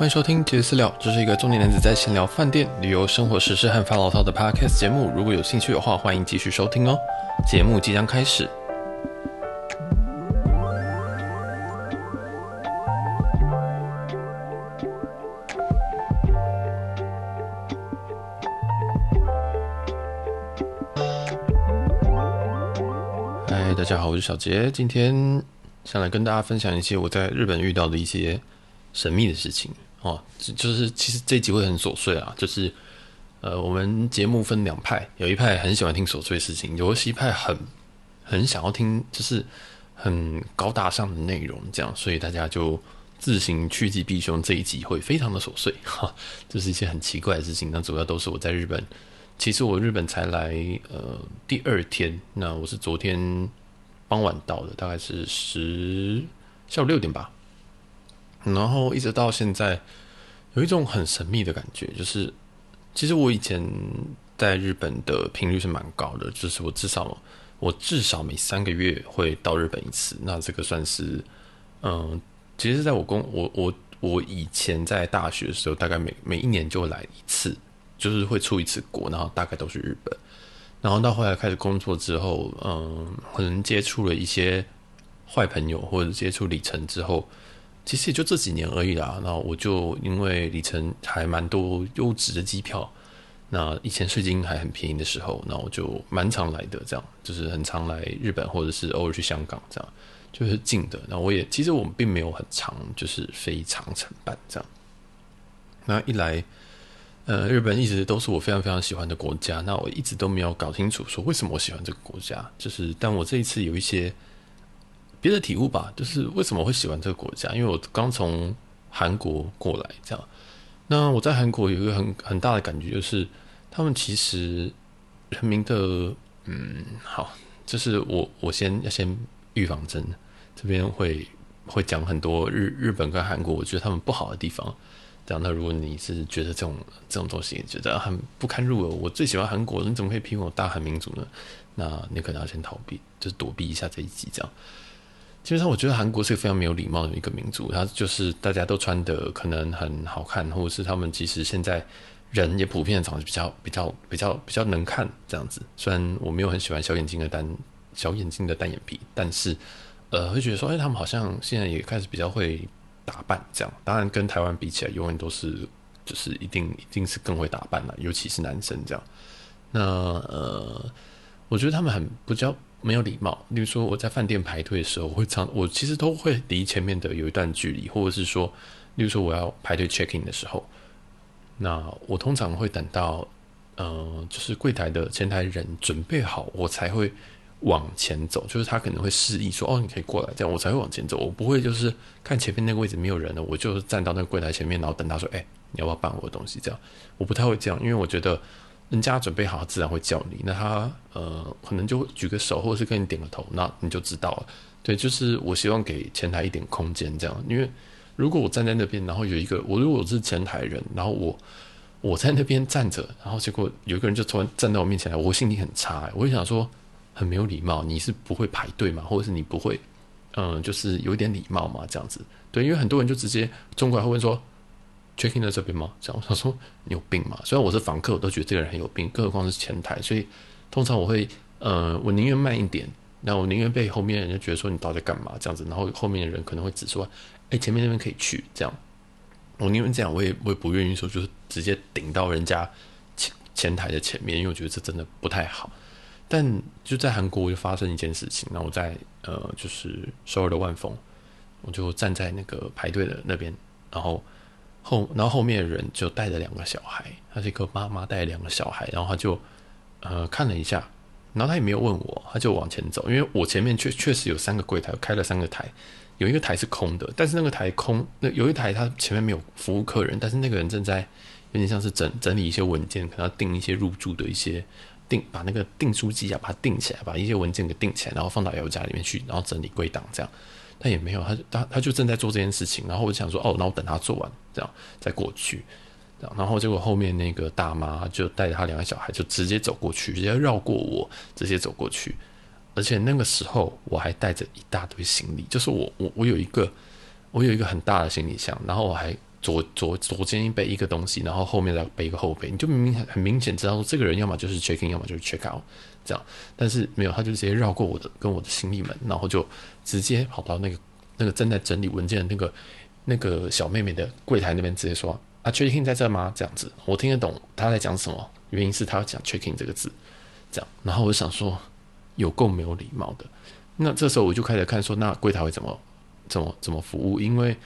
欢迎收听杰私聊，这是一个中年男子在闲聊饭店、旅游、生活时事和发牢骚的 podcast 节目。如果有兴趣的话，欢迎继续收听哦。节目即将开始。嗨，大家好，我是小杰，今天想来跟大家分享一些我在日本遇到的一些神秘的事情。哦，就是其实这一集会很琐碎啊，就是呃，我们节目分两派，有一派很喜欢听琐碎事情，有一派很很想要听，就是很高大上的内容，这样，所以大家就自行趋吉避凶，这一集会非常的琐碎哈，这、就是一些很奇怪的事情。那主要都是我在日本，其实我日本才来呃第二天，那我是昨天傍晚到的，大概是十下午六点吧。然后一直到现在，有一种很神秘的感觉，就是其实我以前在日本的频率是蛮高的，就是我至少我至少每三个月会到日本一次。那这个算是，嗯，其实在我工我我我以前在大学的时候，大概每每一年就会来一次，就是会出一次国，然后大概都是日本。然后到后来开始工作之后，嗯，可能接触了一些坏朋友，或者接触里程之后。其实也就这几年而已啦。那我就因为里程还蛮多优质的机票，那以前税金还很便宜的时候，那我就蛮常来的。这样就是很常来日本，或者是偶尔去香港，这样就是近的。那我也其实我们并没有很长，就是非常程办这样。那一来，呃，日本一直都是我非常非常喜欢的国家。那我一直都没有搞清楚说为什么我喜欢这个国家。就是但我这一次有一些。别的体悟吧，就是为什么会喜欢这个国家？因为我刚从韩国过来，这样。那我在韩国有一个很很大的感觉，就是他们其实人民的，嗯，好，就是我我先要先预防针，这边会会讲很多日日本跟韩国，我觉得他们不好的地方。这样，那如果你是觉得这种这种东西觉得很不堪入耳，我最喜欢韩国，你怎么可以批评我大韩民族呢？那你可能要先逃避，就是躲避一下这一集，这样。基本上，我觉得韩国是个非常没有礼貌的一个民族。他就是大家都穿的可能很好看，或者是他们其实现在人也普遍长得比较比较比较比较能看这样子。虽然我没有很喜欢小眼睛的单小眼睛的单眼皮，但是呃，会觉得说，哎，他们好像现在也开始比较会打扮这样。当然，跟台湾比起来，永远都是就是一定一定是更会打扮了，尤其是男生这样。那呃，我觉得他们很不叫。没有礼貌，例如说我在饭店排队的时候，我会常我其实都会离前面的有一段距离，或者是说，例如说我要排队 check in 的时候，那我通常会等到，呃，就是柜台的前台人准备好，我才会往前走，就是他可能会示意说，哦，你可以过来，这样我才会往前走，我不会就是看前面那个位置没有人了，我就站到那个柜台前面，然后等他说，哎，你要不要办我的东西？这样我不太会这样，因为我觉得。人家准备好，自然会叫你。那他呃，可能就举个手，或者是跟你点个头，那你就知道了。对，就是我希望给前台一点空间，这样。因为如果我站在那边，然后有一个我如果我是前台人，然后我我在那边站着，然后结果有一个人就突然站到我面前来，我心情很差，我会想说很没有礼貌。你是不会排队吗？或者是你不会嗯、就是有点礼貌吗？这样子。对，因为很多人就直接冲过来会问说。Check in 在这边吗？这样我想说你有病吗？虽然我是房客，我都觉得这个人很有病，更何况是前台。所以通常我会，呃，我宁愿慢一点，那我宁愿被后面人就觉得说你到底干嘛这样子，然后后面的人可能会指说，哎，前面那边可以去这样。我宁愿这样，我也我也不愿意说就是直接顶到人家前前台的前面，因为我觉得这真的不太好。但就在韩国就发生一件事情，那我在呃就是首尔的万丰，我就站在那个排队的那边，然后。后，然后后面的人就带着两个小孩，他是一个妈妈带两个小孩，然后他就呃看了一下，然后他也没有问我，他就往前走，因为我前面确确实有三个柜台，开了三个台，有一个台是空的，但是那个台空，那有一台他前面没有服务客人，但是那个人正在有点像是整整理一些文件，可能要订一些入住的一些订，把那个订书机啊把它订起来，把一些文件给订起来，然后放到 L 家里面去，然后整理归档这样。他也没有，他他他就正在做这件事情，然后我就想说，哦，那我等他做完，这样再过去，然后结果后面那个大妈就带着他两个小孩，就直接走过去，直接绕过我，直接走过去，而且那个时候我还带着一大堆行李，就是我我我有一个我有一个很大的行李箱，然后我还左左左肩背一个东西，然后后面再背一个后背，你就明明很明显知道说这个人要么就是 check in，要么就是 check out 这样，但是没有，他就直接绕过我的跟我的行李门，然后就直接跑到那个那个正在整理文件的那个那个小妹妹的柜台那边，直接说啊 check in 在这吗？这样子，我听得懂他在讲什么，原因是他要讲 check in 这个字，这样，然后我就想说有够没有礼貌的，那这时候我就开始看说那柜台会怎么怎么怎么服务，因为。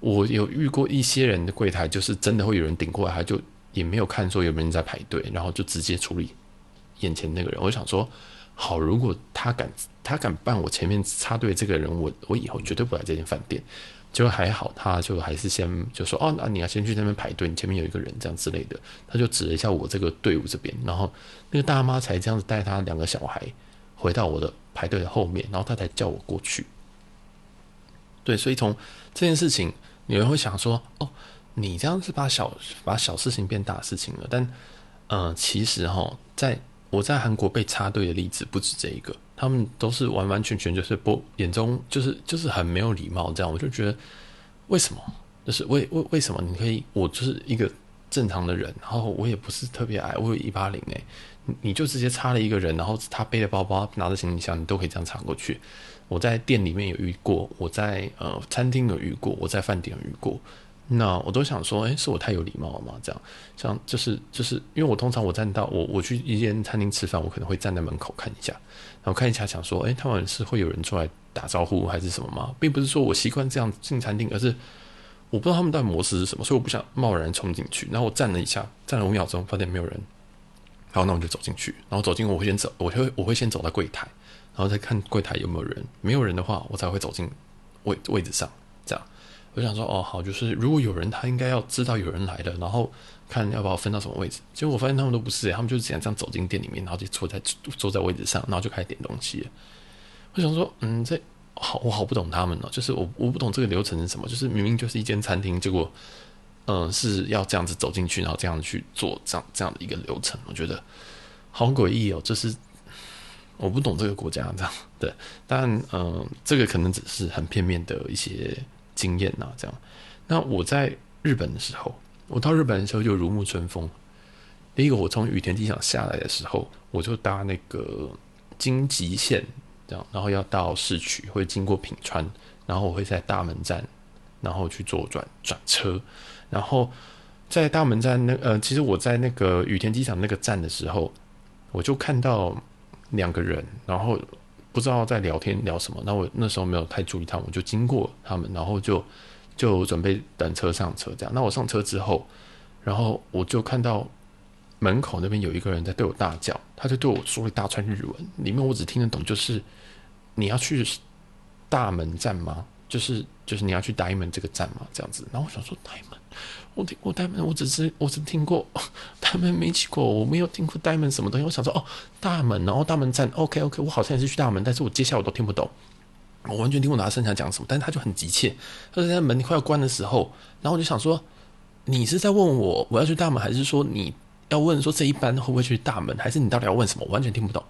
我有遇过一些人的柜台，就是真的会有人顶过来，他就也没有看说有没有人在排队，然后就直接处理眼前那个人。我想说，好，如果他敢他敢办我前面插队这个人，我我以后绝对不来这间饭店。就还好，他就还是先就说哦，那你要先去那边排队，你前面有一个人这样之类的。他就指了一下我这个队伍这边，然后那个大妈才这样子带他两个小孩回到我的排队的后面，然后他才叫我过去。对，所以从这件事情。有人会想说：“哦，你这样是把小把小事情变大事情了。”但，呃，其实哈，在我在韩国被插队的例子不止这一个，他们都是完完全全就是不眼中就是就是很没有礼貌这样。我就觉得，为什么？就是为为为什么你可以？我就是一个正常的人，然后我也不是特别矮，我有一八零诶，你就直接插了一个人，然后他背着包包拿着行李箱，你都可以这样插过去。我在店里面有遇过，我在呃餐厅有遇过，我在饭店遇过。那我都想说，诶、是我太有礼貌了吗？这样，像就是就是，因为我通常我站到我我去一间餐厅吃饭，我可能会站在门口看一下，然后看一下想说，诶、他们是会有人出来打招呼还是什么吗？并不是说我习惯这样进餐厅，而是我不知道他们的模式是什么，所以我不想贸然冲进去。然后我站了一下，站了五秒钟，发现没有人，好，那我就走进去。然后走进，我会先走，我会我会先走到柜台。然后再看柜台有没有人，没有人的话，我才会走进位位置上。这样，我想说，哦，好，就是如果有人，他应该要知道有人来了，然后看要把我分到什么位置。结果我发现他们都不是，他们就是这样这样走进店里面，然后就坐在坐在位置上，然后就开始点东西。我想说，嗯，这好，我好不懂他们哦，就是我我不懂这个流程是什么，就是明明就是一间餐厅，结果嗯是要这样子走进去，然后这样去做这样这样的一个流程，我觉得好诡异哦，就是。我不懂这个国家这样，对，但嗯、这个可能只是很片面的一些经验呐，这样。那我在日本的时候，我到日本的时候就如沐春风。第一个，我从羽田机场下来的时候，我就搭那个京急线，这样，然后要到市区，会经过品川，然后我会在大门站，然后去做转转车，然后在大门站那呃，其实我在那个羽田机场那个站的时候，我就看到。两个人，然后不知道在聊天聊什么。那我那时候没有太注意他们，我就经过他们，然后就就准备等车上车这样。那我上车之后，然后我就看到门口那边有一个人在对我大叫，他就对我说了一大串日文，里面我只听得懂就是你要去大门站吗？就是就是你要去大门这个站吗？这样子。然后我想说大门。我听过 Diamond，我只是我只听过 Diamond 没去过，我没有听过 Diamond 什么东西。我想说哦，大门，然后大门站，OK OK，我好像也是去大门，但是我接下来我都听不懂，我完全听不懂他剩下讲什么。但是他就很急切，他就在门快要关的时候，然后我就想说，你是在问我我要去大门，还是说你要问说这一班会不会去大门，还是你到底要问什么？我完全听不懂。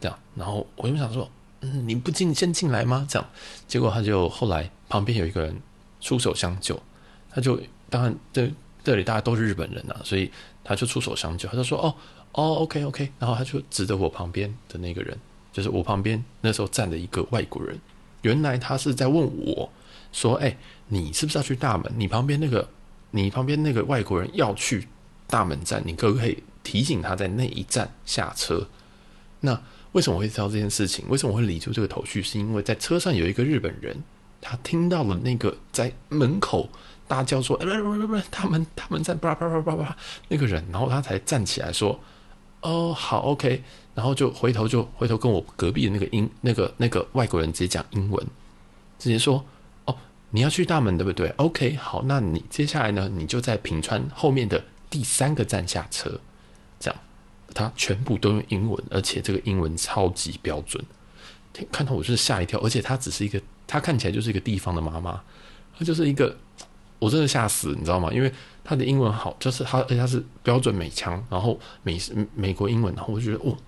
这样，然后我就想说，嗯，你不进先进来吗？这样，结果他就后来旁边有一个人出手相救，他就。当然，这这里大家都是日本人、啊，所以他就出手相救，他就说：“哦哦，OK OK。”然后他就指着我旁边的那个人，就是我旁边那时候站的一个外国人。原来他是在问我说：“哎，你是不是要去大门？你旁边那个，你旁边那个外国人要去大门站，你可不可以提醒他在那一站下车？”那为什么会知道这件事情？为什么会理出这个头绪？是因为在车上有一个日本人，他听到了那个在门口。大叫说：“不不不不，他们他们在叭叭叭叭叭那个人，然后他才站起来说：‘哦，好，OK。’然后就回头就回头跟我隔壁的那个英那个那个外国人直接讲英文，直接说：‘哦，你要去大门对不对？’OK，好，那你接下来呢？你就在平川后面的第三个站下车。这样，他全部都用英文，而且这个英文超级标准。看到我就是吓一跳，而且他只是一个，他看起来就是一个地方的妈妈，他就是一个。”我真的吓死，你知道吗？因为他的英文好，就是他，而且他是标准美腔，然后美美国英文，然后我就觉得，哦，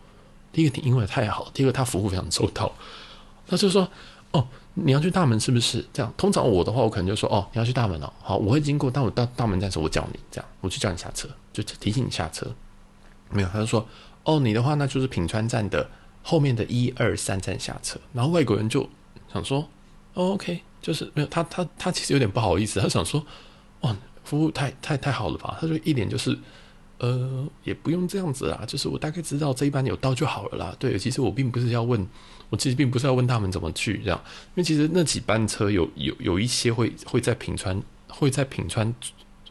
第一个听英文太好，第二个他服务非常周到。他就说，哦，你要去大门是不是？这样，通常我的话，我可能就说，哦，你要去大门哦，好，我会经过，但我到大门站时，我叫你，这样，我去叫你下车，就提醒你下车。没有，他就说，哦，你的话那就是品川站的后面的一二三站下车。然后外国人就想说，哦，OK，就是没有他他他其实有点不好意思，他想说，哇，服务太太太好了吧？他就一脸就是。呃，也不用这样子啦，就是我大概知道这一班有到就好了啦。对，其实我并不是要问，我其实并不是要问他们怎么去这样，因为其实那几班车有有有一些会会在平川，会在平川，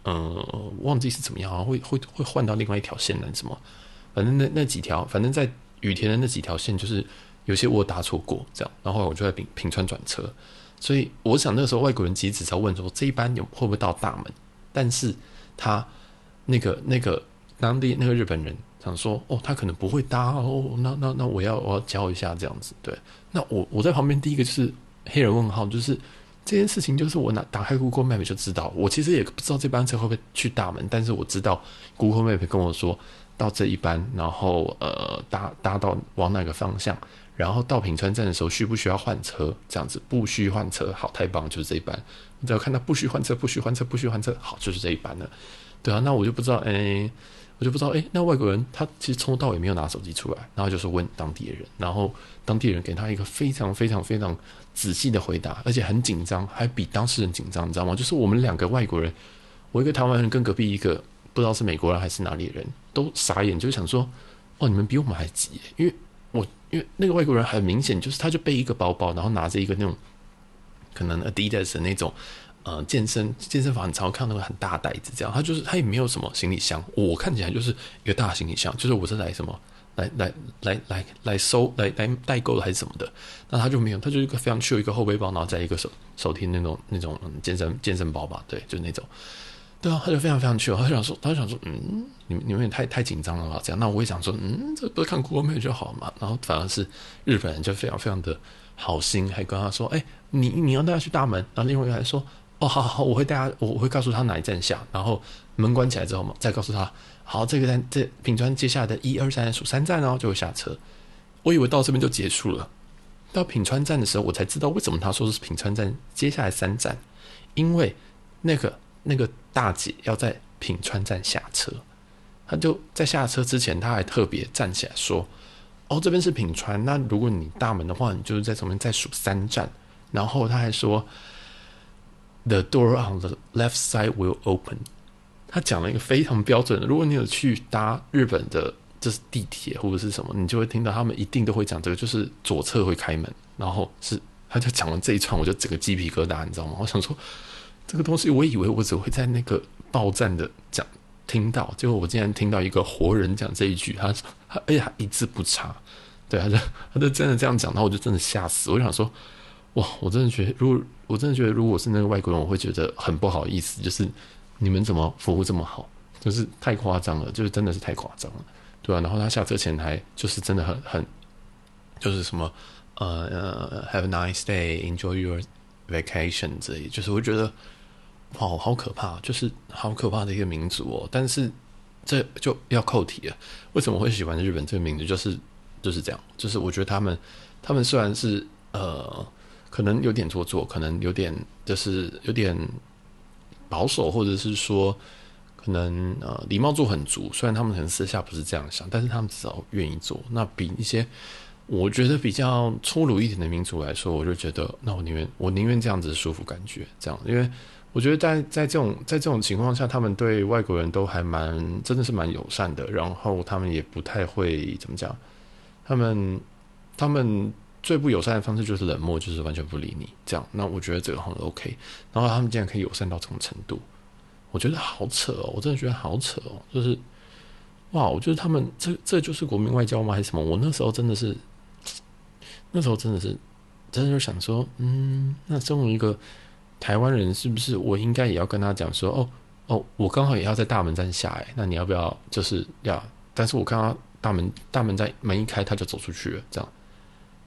呃，忘记是怎么样好像，会会会换到另外一条线的什么，反正那那几条，反正在羽田的那几条线，就是有些我搭错过这样，然后我就在平平川转车，所以我想那时候外国人其实只是要问说这一班有会不会到大门，但是他那个那个。当地那个日本人想说：“哦，他可能不会搭哦，那那那我要我要教一下这样子。”对，那我我在旁边第一个就是黑人问号，就是这件事情就是我拿打开 Google Map 就知道，我其实也不知道这班车会不会去大门，但是我知道 Google Map 跟我说到这一班，然后呃搭搭到往哪个方向，然后到品川站的时候需不需要换车？这样子不需换车，好，太棒，就是这一班。只要看到不需换车，不需换车，不需换车，好，就是这一班了。对啊，那我就不知道，哎。我就不知道，诶，那外国人他其实从头到尾没有拿手机出来，然后就是问当地的人，然后当地人给他一个非常非常非常仔细的回答，而且很紧张，还比当事人紧张，你知道吗？就是我们两个外国人，我一个台湾人跟隔壁一个不知道是美国人还是哪里人都傻眼，就想说，哦，你们比我们还急，因为我因为那个外国人很明显就是他就背一个包包，然后拿着一个那种可能 Adidas 那种。呃，健身健身房很常看那个很大袋子，这样，他就是他也没有什么行李箱，我看起来就是一个大行李箱，就是我是来什么来来来来来收来来代购的还是什么的，那他就没有，他就一个非常去有一个后背包，然后再一个手手提那种那种健身健身包吧，对，就是那种，对啊，他就非常非常去，他想说，他想说，嗯，你们你们也太太紧张了吧，这样，那我也想说，嗯，这不是看 Google Map 就好嘛，然后反而是日本人就非常非常的好心，还跟他说，哎，你你要带他去大门，然后另外一个还说。哦，好好好，我会带他，我会告诉他哪一站下，然后门关起来之后嘛，再告诉他，好，这个站这品川接下来的一二三数三站哦，就会下车。我以为到这边就结束了，到品川站的时候，我才知道为什么他说是品川站接下来三站，因为那个那个大姐要在品川站下车，他就在下车之前，他还特别站起来说，哦，这边是品川，那如果你大门的话，你就是在上面再数三站，然后他还说。The door on the left side will open。他讲了一个非常标准的，如果你有去搭日本的，就是地铁或者是什么，你就会听到他们一定都会讲这个，就是左侧会开门，然后是他就讲了这一串，我就整个鸡皮疙瘩，你知道吗？我想说这个东西，我以为我只会在那个报站的讲听到，结果我竟然听到一个活人讲这一句，他他哎呀一字不差，对，他就他就真的这样讲，然后我就真的吓死，我就想说。哇，我真的觉得，如果我真的觉得，如果是那个外国人，我会觉得很不好意思。就是你们怎么服务这么好，就是太夸张了，就是真的是太夸张了，对、啊？然后他下车前还就是真的很很，就是什么呃呃，Have a nice day, enjoy your vacation 之类，就是我觉得哇，好可怕，就是好可怕的一个民族哦。但是这就要扣题了，为什么会喜欢日本这个民族？就是就是这样，就是我觉得他们他们虽然是呃。可能有点做作，可能有点就是有点保守，或者是说可能呃礼貌度很足。虽然他们可能私下不是这样想，但是他们至少愿意做。那比一些我觉得比较粗鲁一点的民族来说，我就觉得那我宁愿我宁愿这样子舒服感觉这样，因为我觉得在在这种在这种情况下，他们对外国人都还蛮真的是蛮友善的，然后他们也不太会怎么讲，他们他们。最不友善的方式就是冷漠，就是完全不理你这样。那我觉得这个很 OK。然后他们竟然可以友善到这种程度，我觉得好扯哦！我真的觉得好扯哦！就是哇，我觉得他们这这就是国民外交吗？还是什么？我那时候真的是，那时候真的是，真的就想说，嗯，那身为一个台湾人，是不是我应该也要跟他讲说，哦哦，我刚好也要在大门站下，哎，那你要不要就是要？但是我看到大门大门在门一开，他就走出去了，这样。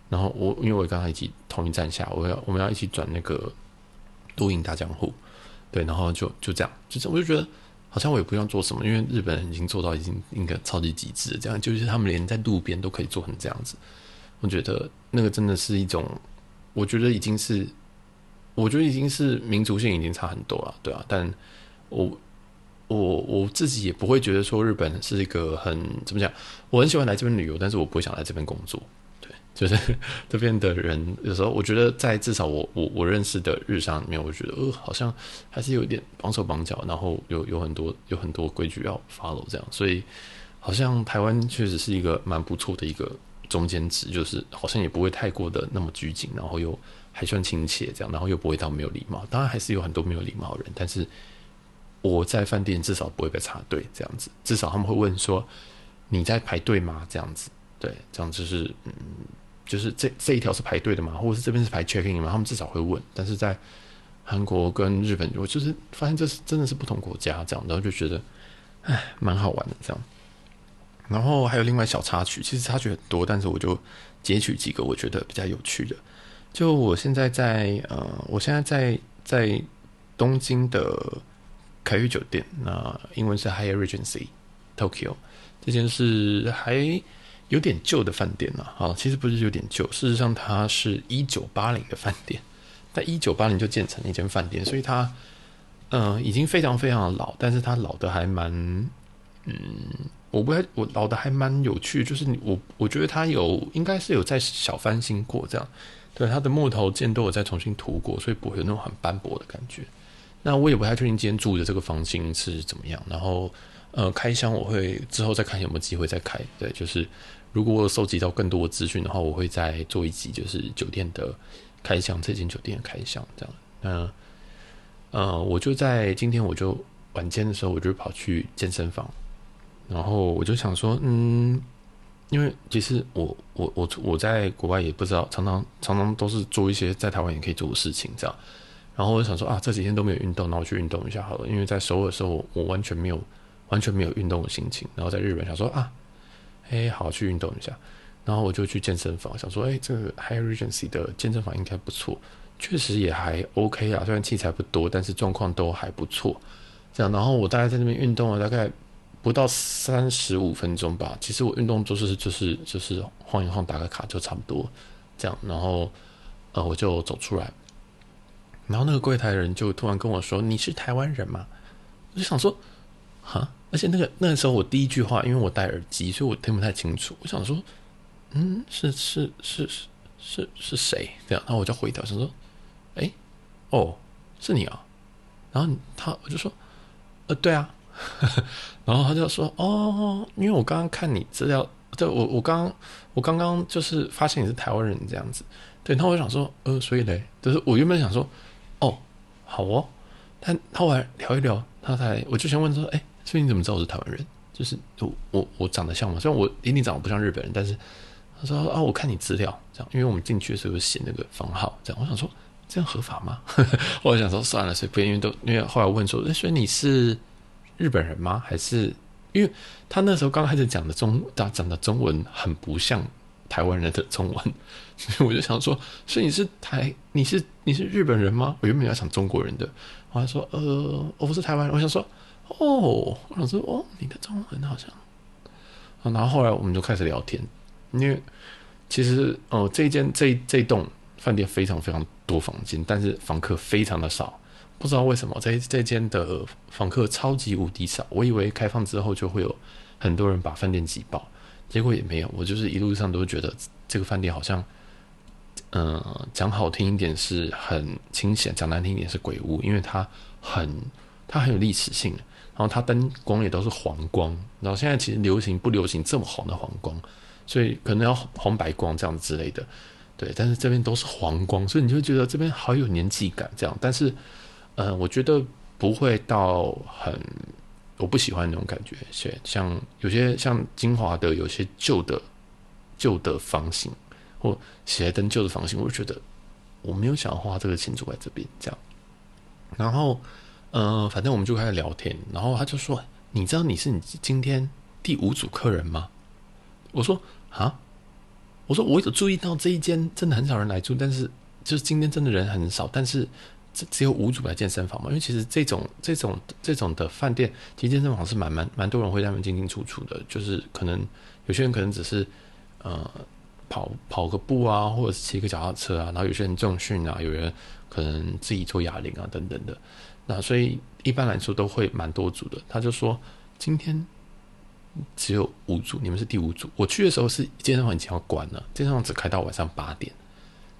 然后我因为我刚才一起同一站下，我要我们要一起转那个都营大江户，对，然后就就这样，就是，我就觉得好像我也不用做什么，因为日本人已经做到已经应该超级极致，这样就是他们连在路边都可以做成这样子，我觉得那个真的是一种我觉得已经是，我觉得已经是民族性已经差很多了，对啊。但我我我自己也不会觉得说日本是一个很怎么讲，我很喜欢来这边旅游，但是我不会想来这边工作。就是 这边的人有时候我觉得在至少我我我认识的日商里面，我觉得呃好像还是有点绑手绑脚，然后有有很多有很多规矩要 follow 这样，所以好像台湾确实是一个蛮不错的一个。中间值就是好像也不会太过的那么拘谨，然后又还算亲切这样，然后又不会到没有礼貌。当然还是有很多没有礼貌的人，但是我在饭店至少不会被插队这样子，至少他们会问说你在排队吗？这样子，对，这样就是嗯，就是这这一条是排队的嘛？或者是这边是排 checking 嘛？他们至少会问。但是在韩国跟日本，我就是发现这是真的是不同国家这样，然后就觉得哎，蛮好玩的这样。然后还有另外小插曲，其实插曲很多，但是我就截取几个我觉得比较有趣的。就我现在在呃，我现在在在东京的凯悦酒店，那英文是 Hyatt Regency Tokyo，这间是还有点旧的饭店了。好，其实不是有点旧，事实上它是一九八零的饭店，在一九八零就建成了一间饭店，所以它嗯、已经非常非常老，但是它老的还蛮嗯。我不太，我老的还蛮有趣，就是我我觉得它有应该是有在小翻新过这样，对，它的木头件都有再重新涂过，所以不会有那种很斑驳的感觉。那我也不太确定今天住的这个房型是怎么样，然后呃开箱我会之后再看有没有机会再开，对，就是如果我收集到更多的资讯的话，我会再做一集就是酒店的开箱，这间酒店的开箱这样。那呃我就在今天我就晚间的时候我就跑去健身房。然后我就想说，嗯，因为其实我我我我在国外也不知道，常常常常都是做一些在台湾也可以做的事情，这样。然后我就想说啊，这几天都没有运动，那我去运动一下好了。因为在首尔的时候，我完全没有完全没有运动的心情。然后在日本想说啊，哎，好去运动一下。然后我就去健身房，想说，哎，这个 Hyatt Regency 的健身房应该不错，确实也还 OK 啊。虽然器材不多，但是状况都还不错。这样，然后我大概在那边运动了大概。不到三十五分钟吧，其实我运动就是就是就是晃一晃打个卡就差不多这样，然后呃我就走出来，然后那个柜台人就突然跟我说：“你是台湾人吗？”我就想说：“哈！”而且那个那个时候我第一句话，因为我戴耳机，所以我听不太清楚。我想说：“嗯，是是是是是是谁？”这样，然后我就回头想说：“哎，哦，是你啊！”然后他我就说：“呃，对啊。”然后他就说：“哦，因为我刚刚看你资料，对，我我刚我刚刚就是发现你是台湾人这样子，对。然后我就想说，呃，所以嘞，就是我原本想说，哦，好哦，但后来聊一聊，他才我就先问说，哎，所以你怎么知道我是台湾人？就是我我我长得像吗？虽然我一定长得不像日本人，但是他说啊，我看你资料这样，因为我们进去的时候写那个房号，这样。我想说，这样合法吗？我想说算了，所以不因为都因为后来问说，所以你是？”日本人吗？还是因为他那时候刚开始讲的中，他讲的中文很不像台湾人的中文，所 以我就想说，所以你是台，你是你是日本人吗？我原本要讲中国人的，我还说，呃，我不是台湾人。我想说，哦，我想说，哦，你的中文好像，然后后来我们就开始聊天，因为其实哦、这一间这这栋饭店非常非常多房间，但是房客非常的少。不知道为什么这这间的房客超级无敌少，我以为开放之后就会有很多人把饭店挤爆，结果也没有。我就是一路上都觉得这个饭店好像，嗯、讲好听一点是很清闲，讲难听一点是鬼屋，因为它很它很有历史性，然后它灯光也都是黄光，然后现在其实流行不流行这么红的黄光，所以可能要红白光这样之类的，对，但是这边都是黄光，所以你就觉得这边好有年纪感这样，但是。嗯，我觉得不会到很，我不喜欢那种感觉。像像有些像金华的有些旧的旧的房型，或喜来登旧的房型，我就觉得我没有想要花这个钱住在这边这样。然后，嗯，反正我们就开始聊天，然后他就说：“你知道你是你今天第五组客人吗？”我说：“啊，我说我有注意到这一间真的很少人来住，但是就是今天真的人很少，但是。”只只有五组来健身房嘛？因为其实这种这种这种的饭店，其实健身房是蛮蛮蛮多人会在那边进进出出的。就是可能有些人可能只是呃跑跑个步啊，或者是骑个脚踏车啊，然后有些人重训啊，有人可能自己做哑铃啊等等的。那所以一般来说都会蛮多组的。他就说今天只有五组，你们是第五组。我去的时候是健身房已经要关了，健身房只开到晚上八点，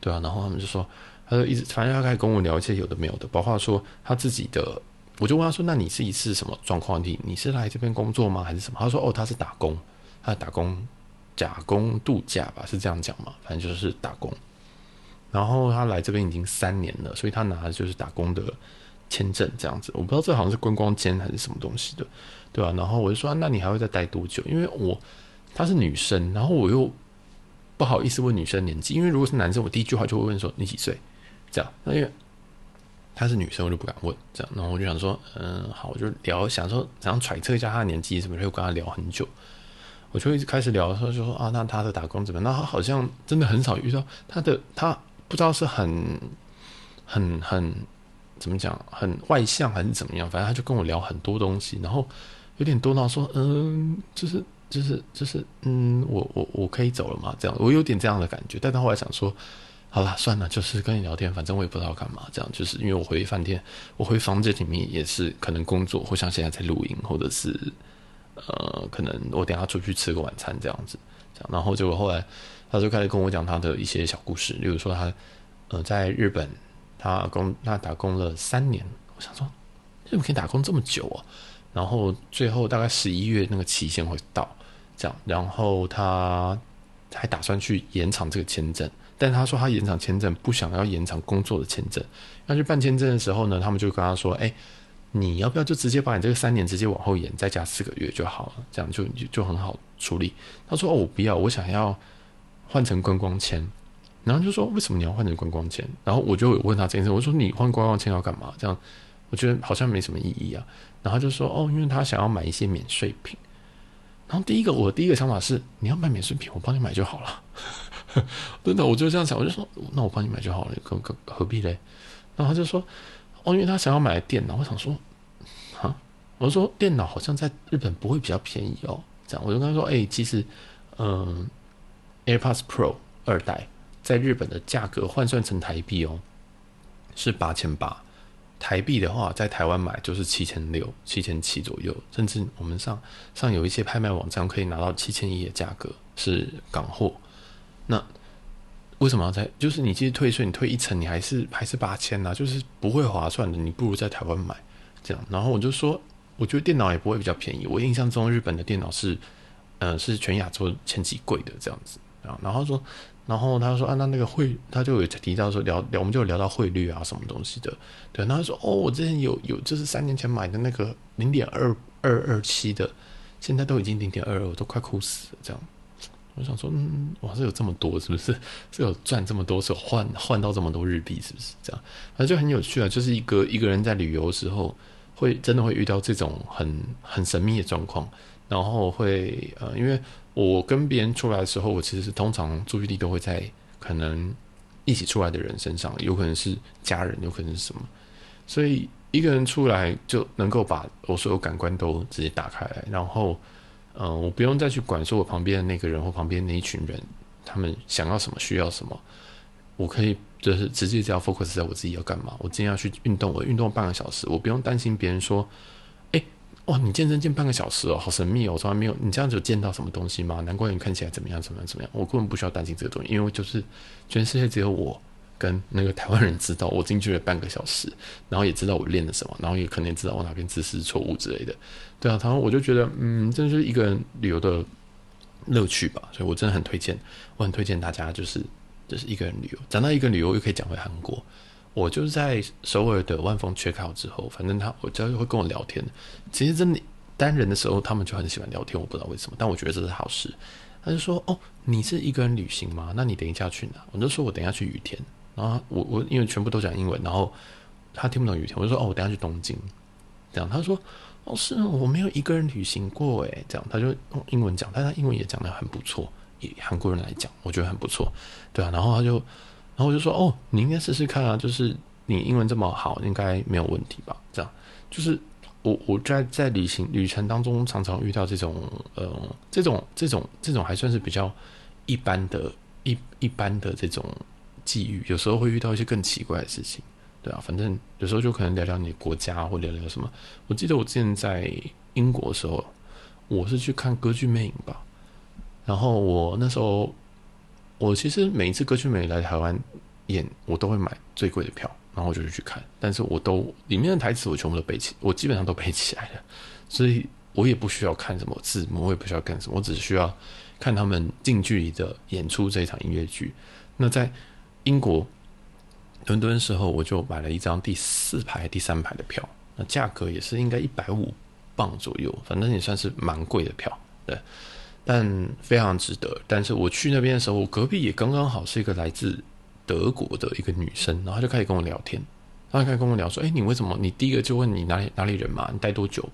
对啊。然后他们就说，他就一直反正他开始跟我聊一些有的没有的，包括说他自己的。我就问他说：“那你是一次什么状况？你你是来这边工作吗？还是什么？”他说：“哦，他是打工，他打工假工度假吧，是这样讲嘛？反正就是打工。然后他来这边已经三年了，所以他拿的就是打工的签证这样子。我不知道这好像是观光签还是什么东西的，对吧？然后我就说：那你还会再待多久？因为我她是女生，然后我又不好意思问女生年纪，因为如果是男生，我第一句话就会问说你几岁？这样，那因为。”她是女生，我就不敢问这样，然后我就想说，嗯，好，我就聊，想说想揣测一下她的年纪什么，就跟她聊很久。我就一直开始聊的时候，就说啊，那她的打工怎么样？那她好像真的很少遇到她的，她不知道是很很很怎么讲，很外向还是怎么样，反正他就跟我聊很多东西，然后有点多到说，嗯，就是就是就是，嗯，我我我可以走了吗？这样，我有点这样的感觉，但他后来想说。好了，算了，就是跟你聊天，反正我也不知道干嘛。这样就是因为我回饭店，我回房间里面也是可能工作，或像现在在录音，或者是呃，可能我等下出去吃个晚餐这样子。这样，然后结果后来他就开始跟我讲他的一些小故事，例如说他呃在日本他工他打工了三年，我想说怎么可以打工这么久啊？然后最后大概十一月那个期限会到，这样，然后他还打算去延长这个签证。但他说他延长签证，不想要延长工作的签证。要去办签证的时候呢，他们就跟他说：“哎、你要不要就直接把你这个三年直接往后延，再加四个月就好了，这样就就很好处理。”他说：“哦，我不要，我想要换成观光签。”然后就说：“为什么你要换成观光签？”然后我就问他这件事，我说：“你换观光签要干嘛？”这样我觉得好像没什么意义啊。然后他就说：“哦，因为他想要买一些免税品。”然后第一个，我第一个想法是：你要买免税品，我帮你买就好了。真的，我就这样想，我就说，那我帮你买就好了，何何何必嘞？然后他就说，哦，因为他想要买电脑，我想说，啊，我说电脑好像在日本不会比较便宜哦。这样，我就跟他说，哎、其实，嗯，AirPods Pro 二代在日本的价格换算成台币哦，是八千八，台币的话在台湾买就是七千六、七千七左右，甚至我们上上有一些拍卖网站可以拿到七千一的价格，是港货。那为什么要在？就是你其实退税，你退一层，你还是还是八千呐，就是不会划算的。你不如在台湾买这样。然后我就说，我觉得电脑也不会比较便宜。我印象中日本的电脑是，呃，是全亚洲前几贵的这样子啊。然后说，然后他说啊，那那个汇，他就有提到说聊聊，我们就聊到汇率啊什么东西的。对，然后他说哦，我之前有有就是三年前买的那个零点二二二七的，现在都已经零点二二，我都快哭死了这样。我想说，嗯，哇，是有这么多，是不是？是有赚这么多，是换换到这么多日币，是不是这样？反正就很有趣啊，就是一个一个人在旅游的时候，会真的会遇到这种很很神秘的状况，然后会呃，因为我跟别人出来的时候，我其实是通常注意力都会在可能一起出来的人身上，有可能是家人，有可能是什么，所以一个人出来就能够把我所有感官都直接打开来，然后。嗯，我不用再去管说我旁边的那个人或旁边那一群人，他们想要什么，需要什么，我可以就是直接只要 focus 在我自己要干嘛。我今天要去运动，我运动半个小时，我不用担心别人说，哇，你健身健半个小时哦，好神秘哦，我从来没有，你这样子有见到什么东西吗？难怪你看起来怎么样，怎么样，怎么样？我根本不需要担心这个东西，因为就是全世界只有我。跟那个台湾人知道我进去了半个小时，然后也知道我练了什么，然后也可能知道我哪边姿势错误之类的，对啊，然后我就觉得，嗯，这就是一个人旅游的乐趣吧，所以我真的很推荐，我很推荐大家，就是就是一个人旅游，讲到一个人旅游又可以讲回韩国，我就是在首尔的万峰 check out 之后，反正他我只要会跟我聊天，其实真的单人的时候他们就很喜欢聊天，我不知道为什么，但我觉得这是好事。他就说，哦，你是一个人旅行吗？那你等一下去哪？我就说我等一下去雨田。然后我我因为全部都讲英文，然后他听不懂雨田，我就说哦，我等下去东京，这样他说哦是哦，我没有一个人旅行过诶，这样他就用英文讲，但他英文也讲得很不错，以韩国人来讲，我觉得很不错，对啊，然后他就，然后我就说哦，你应该试试看啊，就是你英文这么好，应该没有问题吧？这样就是我我在在旅行旅程当中常常遇到这种呃这种这种这种还算是比较一般的。一一般的这种际遇，有时候会遇到一些更奇怪的事情，对啊，反正有时候就可能聊聊你国家，或聊聊什么。我记得我之前在英国的时候，我是去看歌剧魅影吧，然后我那时候，我其实每一次歌剧美来台湾演，我都会买最贵的票，然后我就去看，但是我都里面的台词我全部都背起，我基本上都背起来了，所以我也不需要看什么字幕，我也不需要干什么，我只需要。看他们近距离的演出这一场音乐剧。那在英国伦敦时候，我就买了一张第四排、第三排的票。那价格也是应该一百五磅左右，反正也算是蛮贵的票，对。但非常值得。但是我去那边的时候，我隔壁也刚刚好是一个来自德国的一个女生，然后她就开始跟我聊天。她开始跟我聊说：“哎，你为什么？你第一个就问你哪里哪里人嘛？你待多久？”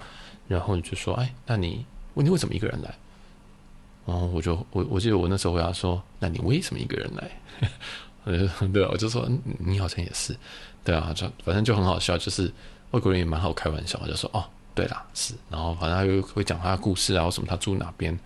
然后就说：“哎，那你问你为什么一个人来？”然后我就我我记得我那时候回答说：“那你为什么一个人来？” 我就对啊，我就说你好像也是，对啊，就反正就很好笑，就是外国人也蛮好开玩笑，我就说哦，对啦，是。然后反正他又会讲他的故事啊，什么他住哪边，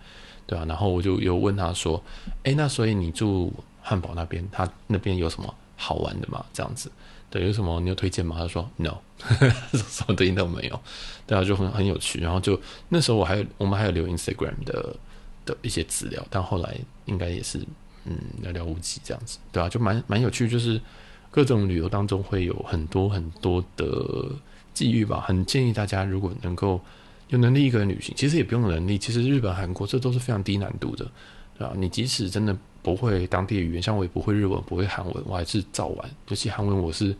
对啊。然后我就又问他说：“哎，那所以你住汉堡那边，他那边有什么好玩的吗？这样子，对，有什么你有推荐吗？”他说：“No，什么东西都没有。”对啊，就很很有趣。然后就那时候我还有我们还有留 Instagram 的。的一些资料，但后来应该也是嗯寥寥无几这样子，对啊，就蛮蛮有趣，就是各种旅游当中会有很多很多的际遇吧。很建议大家如果能够有能力一个人旅行，其实也不用能力，其实日本、韩国这都是非常低难度的，对吧？你即使真的不会当地语言，像我也不会日文，不会韩文，我还是照玩。尤其韩文我是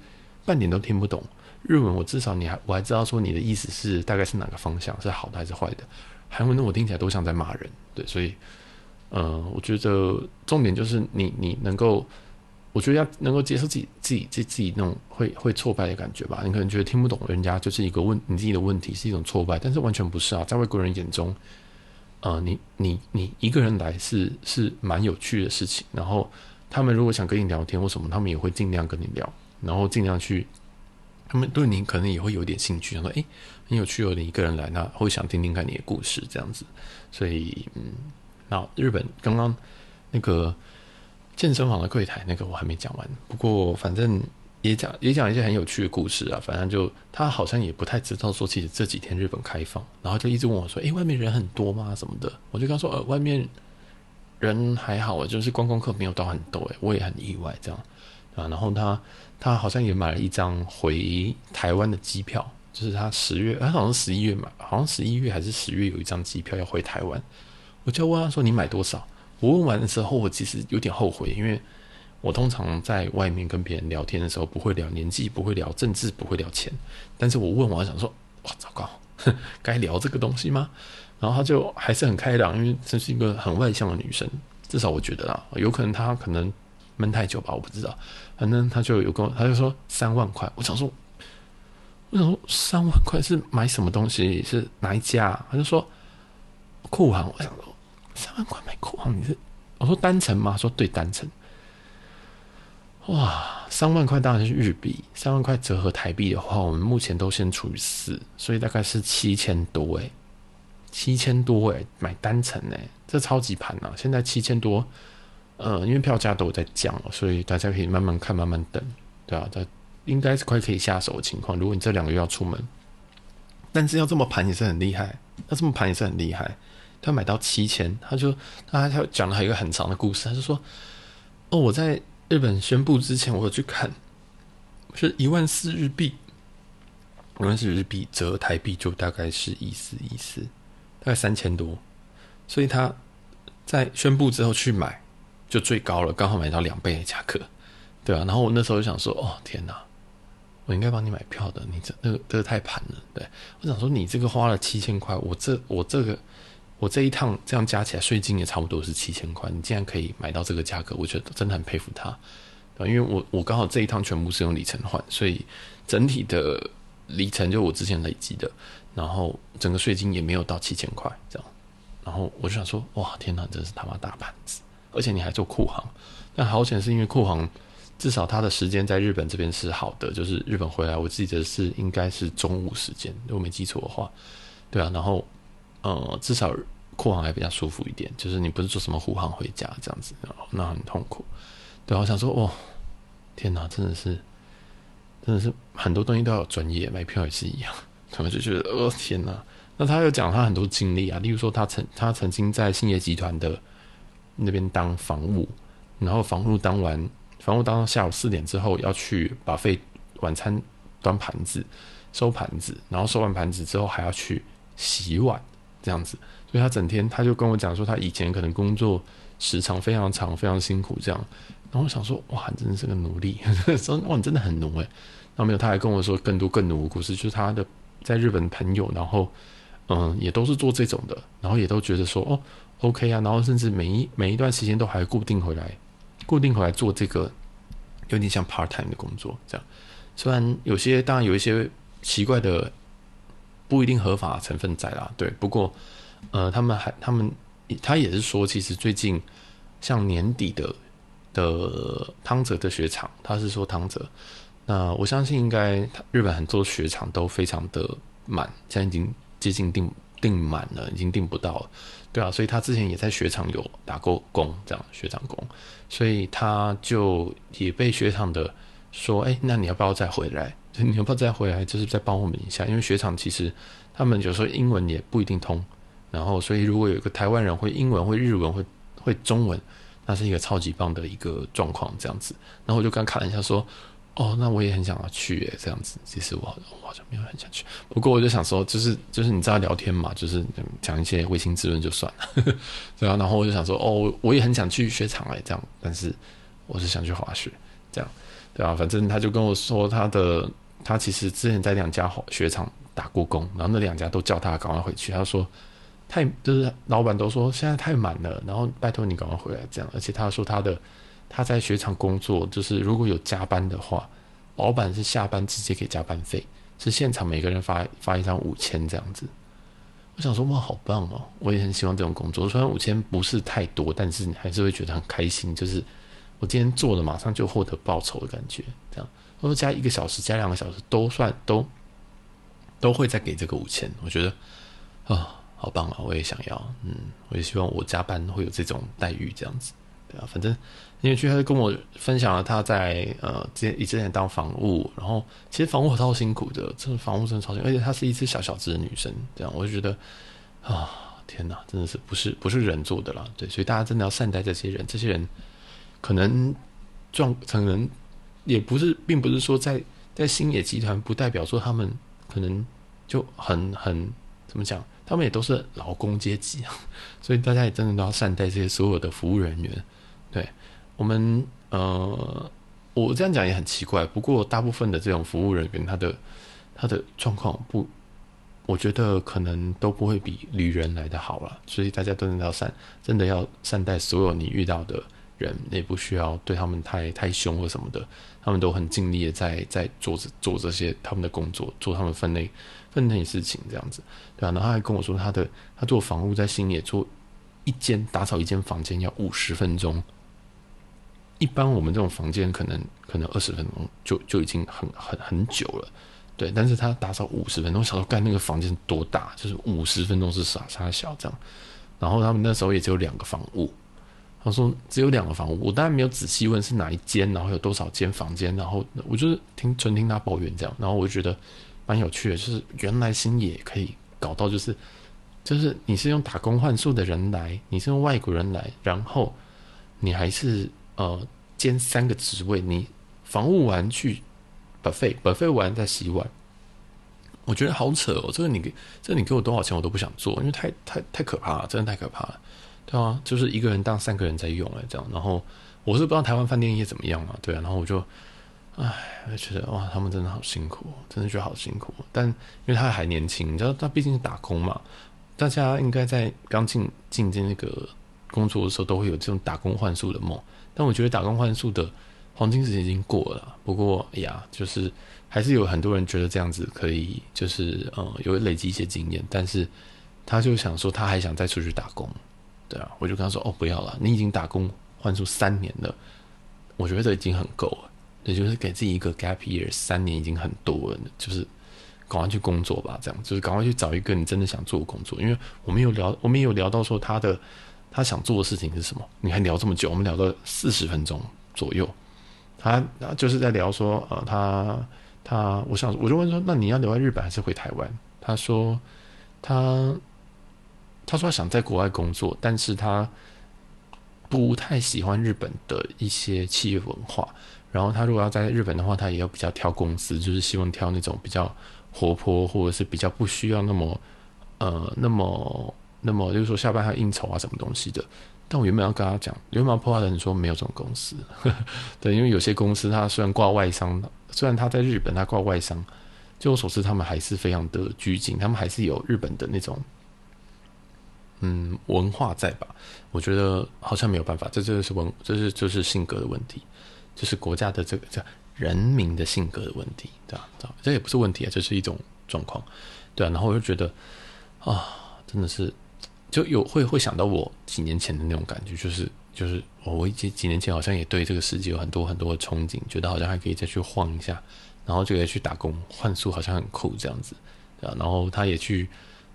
半点都听不懂，日文我至少你还我还知道说你的意思是大概是哪个方向，是好的还是坏的。韩文的我听起来都像在骂人，对，所以，呃，我觉得重点就是你你能够，我觉得要能够接受自己自己自己自己那种会会挫败的感觉吧。你可能觉得听不懂人家就是一个问你自己的问题是一种挫败，但是完全不是啊，在外国人眼中，呃，你你你一个人来是是蛮有趣的事情。然后他们如果想跟你聊天或什么，他们也会尽量跟你聊，然后尽量去。他们对你可能也会有点兴趣，想说：“诶，很有趣哦，你一个人来，那会想听听看你的故事这样子。”所以，嗯，那日本刚刚那个健身房的柜台那个我还没讲完，不过反正也讲也讲一些很有趣的故事啊。反正就他好像也不太知道说，其实这几天日本开放，然后就一直问我说：“诶，外面人很多吗？什么的？”我就跟他说：“呃，外面人还好，就是观光客没有到很多。”诶，我也很意外这样。啊，然后他他好像也买了一张回台湾的机票，就是他十月，他好像十一月买，好像十一月还是十月有一张机票要回台湾。我就问他说：“你买多少？”我问完的时候，我其实有点后悔，因为我通常在外面跟别人聊天的时候，不会聊年纪，不会聊政治，不会聊钱。但是我问完，想说：“哇，糟糕，该聊这个东西吗？”然后他就还是很开朗，因为这是一个很外向的女生，至少我觉得啦，有可能她可能。闷太久吧，我不知道。反正她就有跟我，她就说三万块。我想说，我想说三万块是买什么东西？是哪一家？她就说酷航。我想说三万块买矿，你是？我说单程吗？说对，单程。哇，三万块当然是日币，三万块折合台币的话，我们目前都先除以四，所以大概是七千多诶，七千多诶，买单程诶，这超级盘啊！现在七千多。呃，因为票价都有在降了，所以大家可以慢慢看，慢慢等，对啊，它应该是快可以下手的情况。如果你这两个月要出门，但是要这么盘也是很厉害，要这么盘也是很厉害。他买到七千，他就他他讲了有一个很长的故事，他就说：“哦，我在日本宣布之前，我有去看，是一万四日币，一万四日币折台币就大概是一四一四，大概三千多，所以他在宣布之后去买。”就最高了，刚好买到两倍的价格，对啊。然后我那时候就想说，哦天哪，我应该帮你买票的，你这那个这个太盘了。对，我想说你这个花了七千块，我这我这个我这一趟这样加起来税金也差不多是七千块，你竟然可以买到这个价格，我觉得真的很佩服他。对，因为我我刚好这一趟全部是用里程换，所以整体的里程就我之前累积的，然后整个税金也没有到七千块这样。然后我就想说，哇天哪，真是他妈大盘子。而且你还做库航，但好险是因为库航至少它的时间在日本这边是好的，就是日本回来我记得是应该是中午时间，如果没记错的话，对啊，然后呃至少库航还比较舒服一点，就是你不是坐什么虎航回家这样子，那很痛苦。对，我想说，哦，天哪，真的是，真的是很多东西都要专业，买票也是一样。他们就觉得，哦，天哪。那他又讲他很多经历啊，例如说他曾他曾经在信业集团的那边当房务，然后房务当完，房务当到下午四点之后要去把费晚餐端盘子、收盘子，然后收完盘子之后还要去洗碗，这样子。所以他整天他就跟我讲说，他以前可能工作时长非常长，非常辛苦这样。然后我想说，哇，你真的是个奴隶，说哇，你真的很奴诶。然后没有，他还跟我说更多更奴的故事，就是他的在日本朋友，然后。嗯，也都是做这种的，然后也都觉得说哦，OK 啊，然后甚至每一每一段时间都还固定回来，固定回来做这个有点像 part time 的工作，这样。虽然有些当然有一些奇怪的不一定合法成分在啦，对。不过呃，他们还他们他也是说，其实最近像年底的的汤泽的雪场，他是说汤泽，那我相信应该日本很多雪场都非常的满，现在已经。接近订订满了，已经订不到了，对啊，所以他之前也在雪场有打过工，这样雪场工，所以他就也被雪场的说，哎、那你要不要再回来？你要不要再回来？就是再帮我们一下，因为雪场其实他们有时候英文也不一定通，然后所以如果有一个台湾人会英文、会日文、会会中文，那是一个超级棒的一个状况，这样子。然后我就刚看了一下说。哦，那我也很想要去诶，这样子。其实我，我好像没有很想去。不过我就想说，就是就是你知道聊天嘛，就是讲一些违心之论就算了，对啊。然后我就想说，哦，我也很想去雪场诶，这样。但是我是想去滑雪，这样，对啊。反正他就跟我说，他的他其实之前在两家雪场打过工，然后那两家都叫他赶快回去。他说太就是老板都说现在太满了，然后拜托你赶快回来这样。而且他说他的。他在雪场工作，就是如果有加班的话，老板是下班直接给加班费，是现场每个人发发一张五千这样子。我想说哇，好棒哦！我也很喜欢这种工作，虽然五千不是太多，但是你还是会觉得很开心。就是我今天做了，马上就获得报酬的感觉。这样，我说加一个小时，加两个小时都算都都会再给这个五千，我觉得啊、好棒啊！我也想要，嗯，我也希望我加班会有这种待遇，这样子。对啊，反正因为去他就跟我分享了他在呃之前以之前当房务，然后其实房务超辛苦的，真的房务真的超辛苦，而且她是一只小小只的女生，这样我就觉得啊天哪，真的是不是不是人做的啦，对，所以大家真的要善待这些人，这些人可能状可能也不是，并不是说在在星野集团不代表说他们可能就很很怎么讲，他们也都是劳工阶级，所以大家也真的都要善待这些所有的服务人员。对，我们呃，我这样讲也很奇怪。不过，大部分的这种服务人员，他的他的状况不，我觉得可能都不会比旅人来的好了。所以大家真的要善，真的要善待所有你遇到的人，也不需要对他们太太凶或什么的。他们都很尽力的在在做着做这些他们的工作，做他们分内分内事情这样子，对啊，然后还跟我说，他的他做房屋在新野做一间打扫一间房间要五十分钟。一般我们这种房间可能可能二十分钟就就已经很很很久了，对。但是他打扫五十分钟，小时候干那个房间多大？就是五十分钟是啥啥小这样。然后他们那时候也只有两个房屋，他说只有两个房屋，我当然没有仔细问是哪一间，然后有多少间房间，然后我就是听纯听他抱怨这样，然后我就觉得蛮有趣的，就是原来星野可以搞到就是就是你是用打工换宿的人来，你是用外国人来，然后你还是。呃，兼三个职位，你房务完去 buffet，buffet 完再洗碗，我觉得好扯哦。这个你给，这你给我多少钱我都不想做，因为太太太可怕了，真的太可怕了，对啊，就是一个人当三个人在用哎，这样。然后我是不知道台湾饭店业怎么样啊，对啊。然后我就，哎，我觉得哇，他们真的好辛苦，真的觉得好辛苦。但因为他还年轻，你知道他毕竟是打工嘛，大家应该在刚进进进那个工作的时候，都会有这种打工换宿的梦。但我觉得打工换宿的黄金时间已经过了。不过，哎呀，就是还是有很多人觉得这样子可以，就是嗯，有累积一些经验。但是，他就想说，他还想再出去打工，对啊。我就跟他说，哦，不要了，你已经打工换出三年了，我觉得这已经很够了。也就是给自己一个 gap year，三年已经很多了，就是赶快去工作吧，这样就是赶快去找一个你真的想做的工作。因为我们有聊，我们有聊到说他的他想做的事情是什么？你还聊这么久，我们聊了四十分钟左右。他就是在聊说，呃，他他，我想我就问说，那你要留在日本还是回台湾？他说他他说他想在国外工作，但是他不太喜欢日本的一些企业文化。然后他如果要在日本的话，他也要比较挑公司，就是希望挑那种比较。活泼，或者是比较不需要那么，呃，那么那么，就是说下班还要应酬啊，什么东西的。但我原本要跟他讲，原本要破坏的人说没有这种公司，对，因为有些公司它虽然挂外商，虽然他在日本他挂外商，据我所知，他们还是非常的拘谨，他们还是有日本的那种，嗯，文化在吧？我觉得好像没有办法，这就是文，这是就是性格的问题，就是国家的这个叫。人民的性格的问题，对吧？这也不是问题啊，这是一种状况，对啊。然后我就觉得啊，真的是就有会会想到我几年前的那种感觉，就是就是我几几年前好像也对这个世界有很多很多的憧憬，觉得好像还可以再去晃一下，然后就可以去打工换宿，好像很酷这样子，对啊。然后他也去，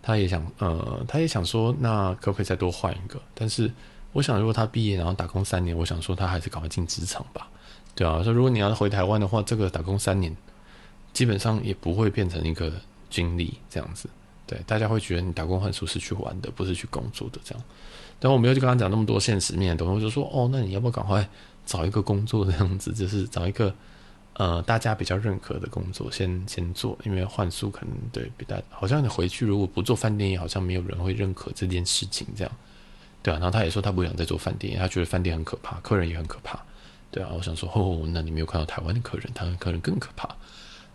他也想，呃，他也想说，那可不可以再多换一个？但是我想，如果他毕业然后打工三年，我想说他还是赶快进职场吧。对啊，说如果你要回台湾的话，这个打工三年，基本上也不会变成一个经历这样子。对，大家会觉得你打工换宿是去玩的，不是去工作的这样。但我没有去跟他讲那么多现实面的东西，我就说哦，那你要不要赶快找一个工作这样子，就是找一个呃大家比较认可的工作先先做，因为换宿可能对比较好像你回去如果不做饭店业，好像没有人会认可这件事情这样。对啊，然后他也说他不想再做饭店，他觉得饭店很可怕，客人也很可怕。对啊，我想说，哦，那你没有看到台湾的客人，台湾客人更可怕，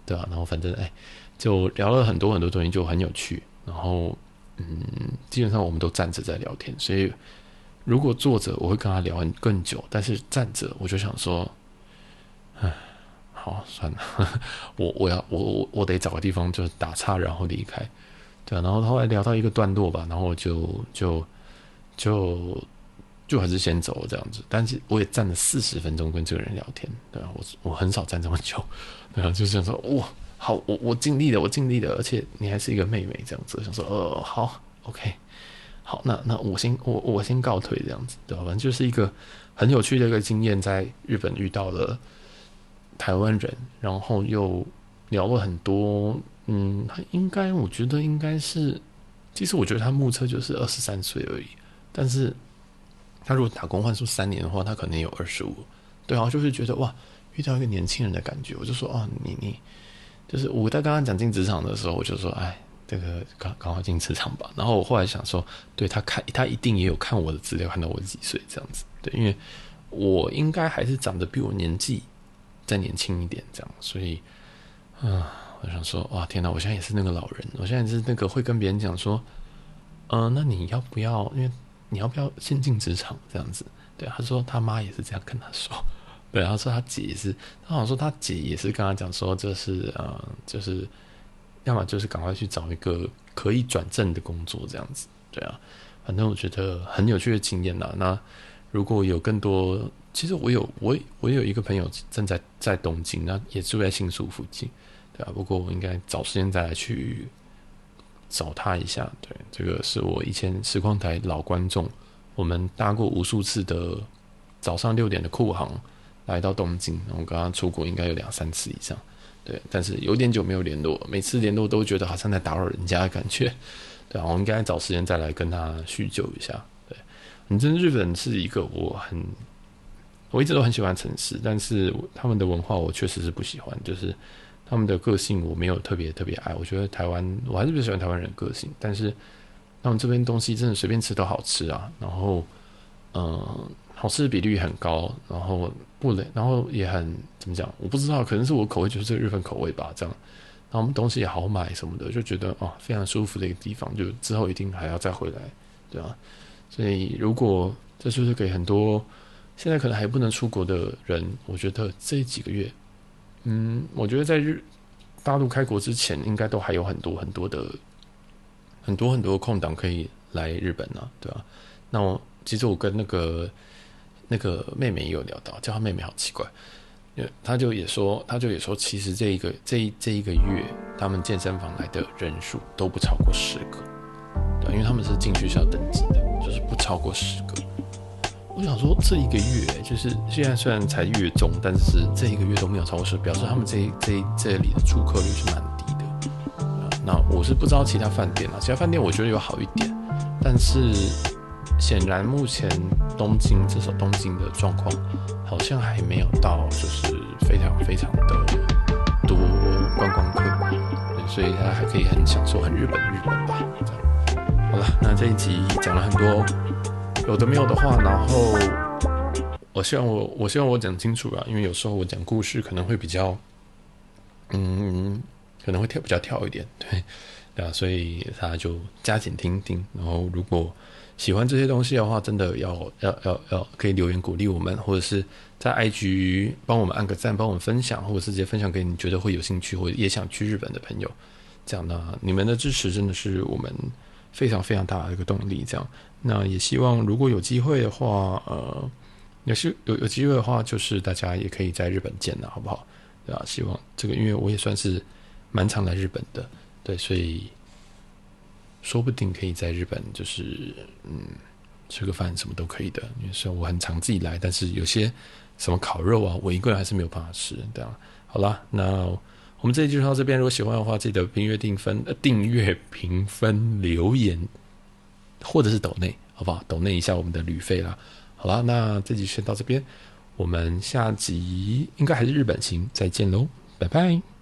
对啊，然后反正哎，就聊了很多很多东西，就很有趣。然后，嗯，基本上我们都站着在聊天，所以如果坐着，我会跟他聊很更久。但是站着，我就想说，哎，好算了，我我要我我我得找个地方就是打岔，然后离开。对，然后后来聊到一个段落吧，然后就就就。就还是先走这样子，但是我也站了四十分钟跟这个人聊天，对啊，我我很少站这么久，对啊，就是想说哇，好，我我尽力了，我尽力了，而且你还是一个妹妹这样子，想说呃好，OK，好，那那我先我我先告退这样子，对吧？反正就是一个很有趣的一个经验，在日本遇到了台湾人，然后又聊了很多，嗯，他应该我觉得应该是，其实我觉得他目测就是二十三岁而已，但是。他如果打工换宿三年的话，他可能有二十五，对啊，就是觉得哇，遇到一个年轻人的感觉，我就说哦，你你，就是我在刚刚讲进职场的时候，我就说哎，这个赶赶快进职场吧。然后我后来想说，对他看他一定也有看我的资料，看到我几岁这样子，对，因为我应该还是长得比我年纪再年轻一点这样，所以啊，我想说哇，天哪，我现在也是那个老人，我现在是那个会跟别人讲说，嗯、呃，那你要不要？因为你要不要先进职场这样子？对，他说他妈也是这样跟他说。对，他说他姐也是，他好像说他姐也是跟他讲说，这是呃，就是要么就是赶快去找一个可以转正的工作这样子。对啊，反正我觉得很有趣的经验啦。那如果有更多，其实我有我我有一个朋友正在在东京，那也住在新宿附近，对啊。不过我应该找时间再来去。找他一下，对，这个是我以前实况台老观众，我们搭过无数次的早上六点的酷航来到东京，我跟他出国应该有两三次以上，对，但是有点久没有联络，每次联络都觉得好像在打扰人家的感觉，对啊，我应该找时间再来跟他叙旧一下，对，反正日本是一个我很我一直都很喜欢城市，但是他们的文化我确实是不喜欢，就是。他们的个性我没有特别特别爱，我觉得台湾我还是比较喜欢台湾人个性，但是他们这边东西真的随便吃都好吃啊，然后嗯，好吃的比例很高，然后不冷，然后也很怎么讲，我不知道，可能是我口味就是这个日本口味吧，这样，然后我们东西也好买什么的，就觉得哦非常舒服的一个地方，就之后一定还要再回来，对吧？所以如果这就是给很多现在可能还不能出国的人，我觉得这几个月。嗯，我觉得在日大陆开国之前，应该都还有很多很多的很多很多的空档可以来日本呢、对吧、啊？那我其实我跟那个那个妹妹也有聊到，叫她妹妹好奇怪，她就也说，她就也说，其实这一个这一这一个月，他们健身房来的人数都不超过十个，对，因为他们是进去是要登记的，就是不超过十个。我想说，这一个月就是现在虽然才月中，但是这一个月都没有超过十，表示他们这这这里的住客率是蛮低的。那我是不知道其他饭店啊，其他饭店我觉得有好一点，但是显然目前东京至少东京的状况好像还没有到，就是非常非常的多观光客，所以他还可以很享受很日本的日本吧。这样，好了，那这一集讲了很多。有的没有的话，然后我希望我我希望我讲清楚啊，因为有时候我讲故事可能会比较，嗯，可能会跳比较跳一点，对，对啊，所以大家就加紧听听。然后如果喜欢这些东西的话，真的要要要要可以留言鼓励我们，或者是在 IG 帮我们按个赞，帮我们分享，或者是直接分享给你觉得会有兴趣或者也想去日本的朋友。这样呢，你们的支持真的是我们非常非常大的一个动力。这样。那也希望，如果有机会的话，呃，也是有有机会的话，就是大家也可以在日本见了，好不好？对啊，希望这个，因为我也算是蛮常来日本的，对，所以说不定可以在日本，就是嗯，吃个饭什么都可以的。因为虽然我很常自己来，但是有些什么烤肉啊，我一个人还是没有办法吃。这样，好了，那我们这一集就到这边。如果喜欢的话，记得订阅、订分、订阅、评分、留言。或者是抖内，好不好？抖内一下我们的旅费啦。好啦，那这集先到这边，我们下集应该还是日本行，再见喽，拜拜。